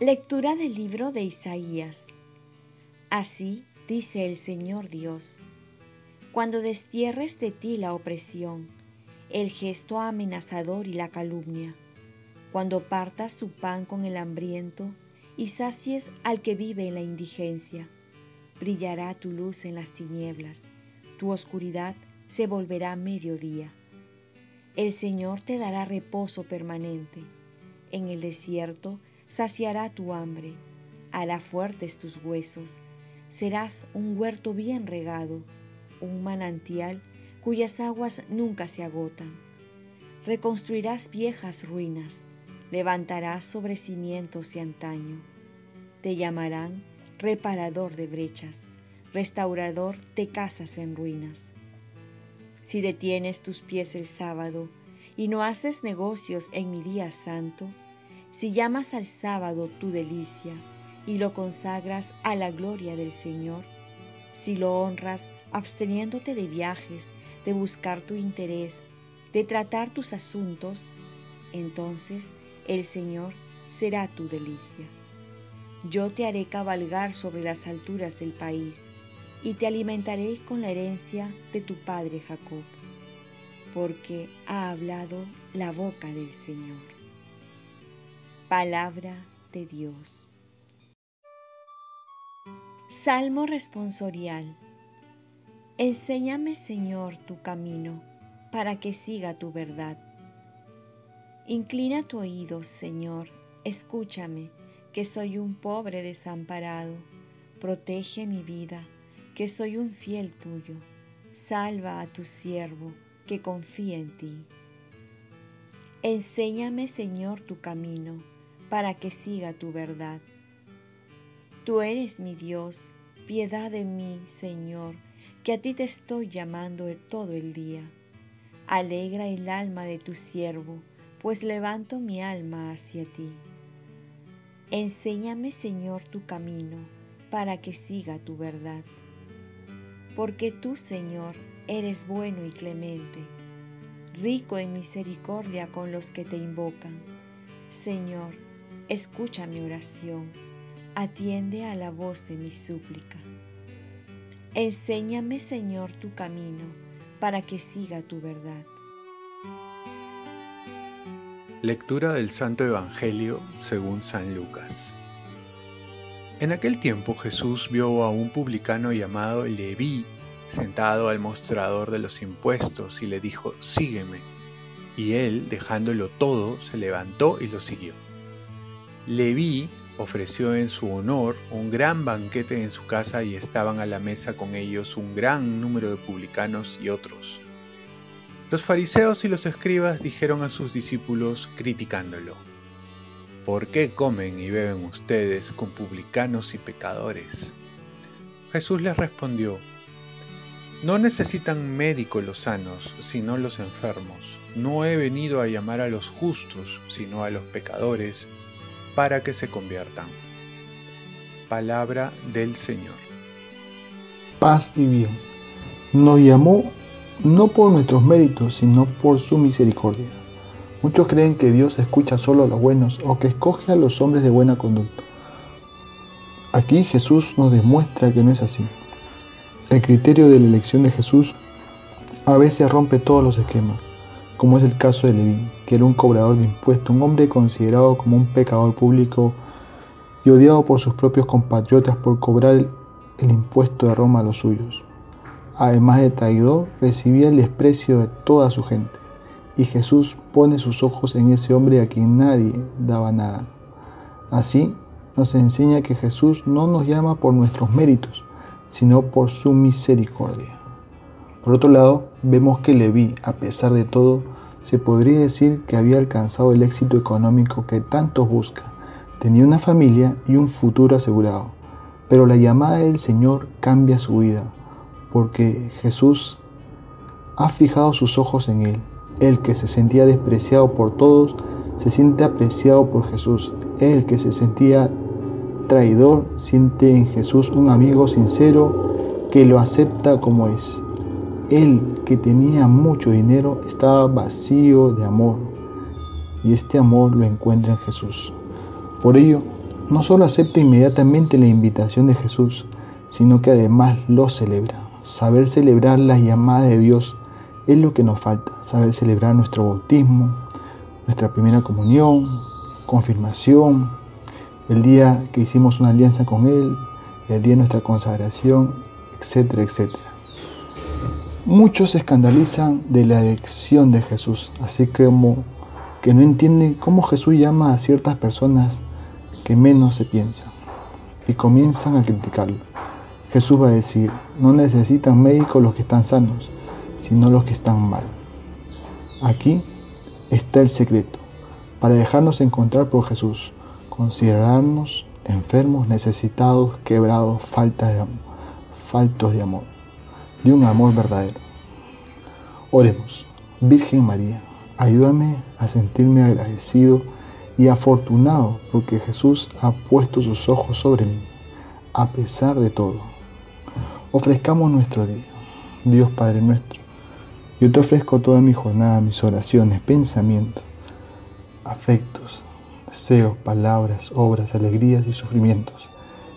Lectura del libro de Isaías. Así dice el Señor Dios, cuando destierres de ti la opresión, el gesto amenazador y la calumnia, cuando partas tu pan con el hambriento y sacies al que vive en la indigencia, brillará tu luz en las tinieblas, tu oscuridad se volverá mediodía. El Señor te dará reposo permanente. En el desierto saciará tu hambre, hará fuertes tus huesos. Serás un huerto bien regado, un manantial cuyas aguas nunca se agotan. Reconstruirás viejas ruinas, levantarás sobre cimientos de antaño. Te llamarán reparador de brechas, restaurador de casas en ruinas si detienes tus pies el sábado y no haces negocios en mi día santo, si llamas al sábado tu delicia y lo consagras a la gloria del Señor, si lo honras absteniéndote de viajes, de buscar tu interés, de tratar tus asuntos, entonces el Señor será tu delicia. Yo te haré cabalgar sobre las alturas del país y te alimentaré con la herencia de tu padre Jacob, porque ha hablado la boca del Señor. Palabra de Dios. Salmo responsorial. Enséñame, Señor, tu camino, para que siga tu verdad. Inclina tu oído, Señor, escúchame, que soy un pobre desamparado. Protege mi vida que soy un fiel tuyo. Salva a tu siervo, que confía en ti. Enséñame, Señor, tu camino, para que siga tu verdad. Tú eres mi Dios, piedad de mí, Señor, que a ti te estoy llamando todo el día. Alegra el alma de tu siervo, pues levanto mi alma hacia ti. Enséñame, Señor, tu camino, para que siga tu verdad porque tú, Señor, eres bueno y clemente, rico en misericordia con los que te invocan. Señor, escucha mi oración, atiende a la voz de mi súplica. Enséñame, Señor, tu camino, para que siga tu verdad. Lectura del Santo Evangelio según San Lucas. En aquel tiempo Jesús vio a un publicano llamado Leví sentado al mostrador de los impuestos y le dijo, sígueme. Y él, dejándolo todo, se levantó y lo siguió. Leví ofreció en su honor un gran banquete en su casa y estaban a la mesa con ellos un gran número de publicanos y otros. Los fariseos y los escribas dijeron a sus discípulos criticándolo, ¿Por qué comen y beben ustedes con publicanos y pecadores? Jesús les respondió, No necesitan médicos los sanos, sino los enfermos. No he venido a llamar a los justos, sino a los pecadores, para que se conviertan. Palabra del Señor. Paz y bien. Nos llamó no por nuestros méritos, sino por su misericordia Muchos creen que Dios escucha solo a los buenos o que escoge a los hombres de buena conducta. Aquí Jesús nos demuestra que no es así. El criterio de la elección de Jesús a veces rompe todos los esquemas, como es el caso de Leví, que era un cobrador de impuestos, un hombre considerado como un pecador público y odiado por sus propios compatriotas por cobrar el impuesto de Roma a los suyos. Además de traidor, recibía el desprecio de toda su gente y Jesús pone sus ojos en ese hombre a quien nadie daba nada. Así nos enseña que Jesús no nos llama por nuestros méritos, sino por su misericordia. Por otro lado, vemos que Leví, a pesar de todo, se podría decir que había alcanzado el éxito económico que tantos buscan. Tenía una familia y un futuro asegurado. Pero la llamada del Señor cambia su vida, porque Jesús ha fijado sus ojos en él el que se sentía despreciado por todos se siente apreciado por Jesús. El que se sentía traidor siente en Jesús un amigo sincero que lo acepta como es. El que tenía mucho dinero estaba vacío de amor y este amor lo encuentra en Jesús. Por ello, no solo acepta inmediatamente la invitación de Jesús, sino que además lo celebra. Saber celebrar las llamadas de Dios es lo que nos falta. Saber celebrar nuestro bautismo, nuestra primera comunión, confirmación, el día que hicimos una alianza con Él, el día de nuestra consagración, etcétera, etcétera. Muchos se escandalizan de la elección de Jesús, así como que no entienden cómo Jesús llama a ciertas personas que menos se piensan y comienzan a criticarlo. Jesús va a decir, no necesitan médicos los que están sanos, sino los que están mal. Aquí está el secreto, para dejarnos encontrar por Jesús, considerarnos enfermos, necesitados, quebrados, faltos de amor, de un amor verdadero. Oremos, Virgen María, ayúdame a sentirme agradecido y afortunado porque Jesús ha puesto sus ojos sobre mí, a pesar de todo. Ofrezcamos nuestro día. Dios Padre nuestro, yo te ofrezco toda mi jornada, mis oraciones, pensamientos, afectos, deseos, palabras, obras, alegrías y sufrimientos,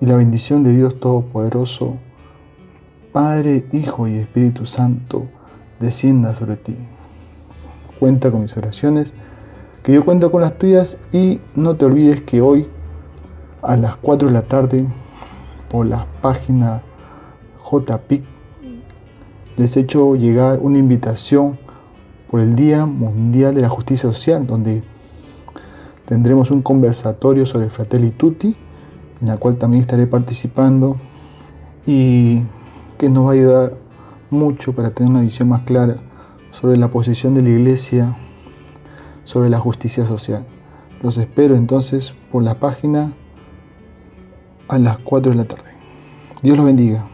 Y la bendición de Dios Todopoderoso, Padre, Hijo y Espíritu Santo, descienda sobre ti. Cuenta con mis oraciones, que yo cuento con las tuyas y no te olvides que hoy a las 4 de la tarde por la página JPIC les he hecho llegar una invitación por el Día Mundial de la Justicia Social, donde tendremos un conversatorio sobre Fratelli Tutti, en la cual también estaré participando y que nos va a ayudar mucho para tener una visión más clara sobre la posición de la Iglesia sobre la justicia social. Los espero entonces por la página a las 4 de la tarde. Dios los bendiga.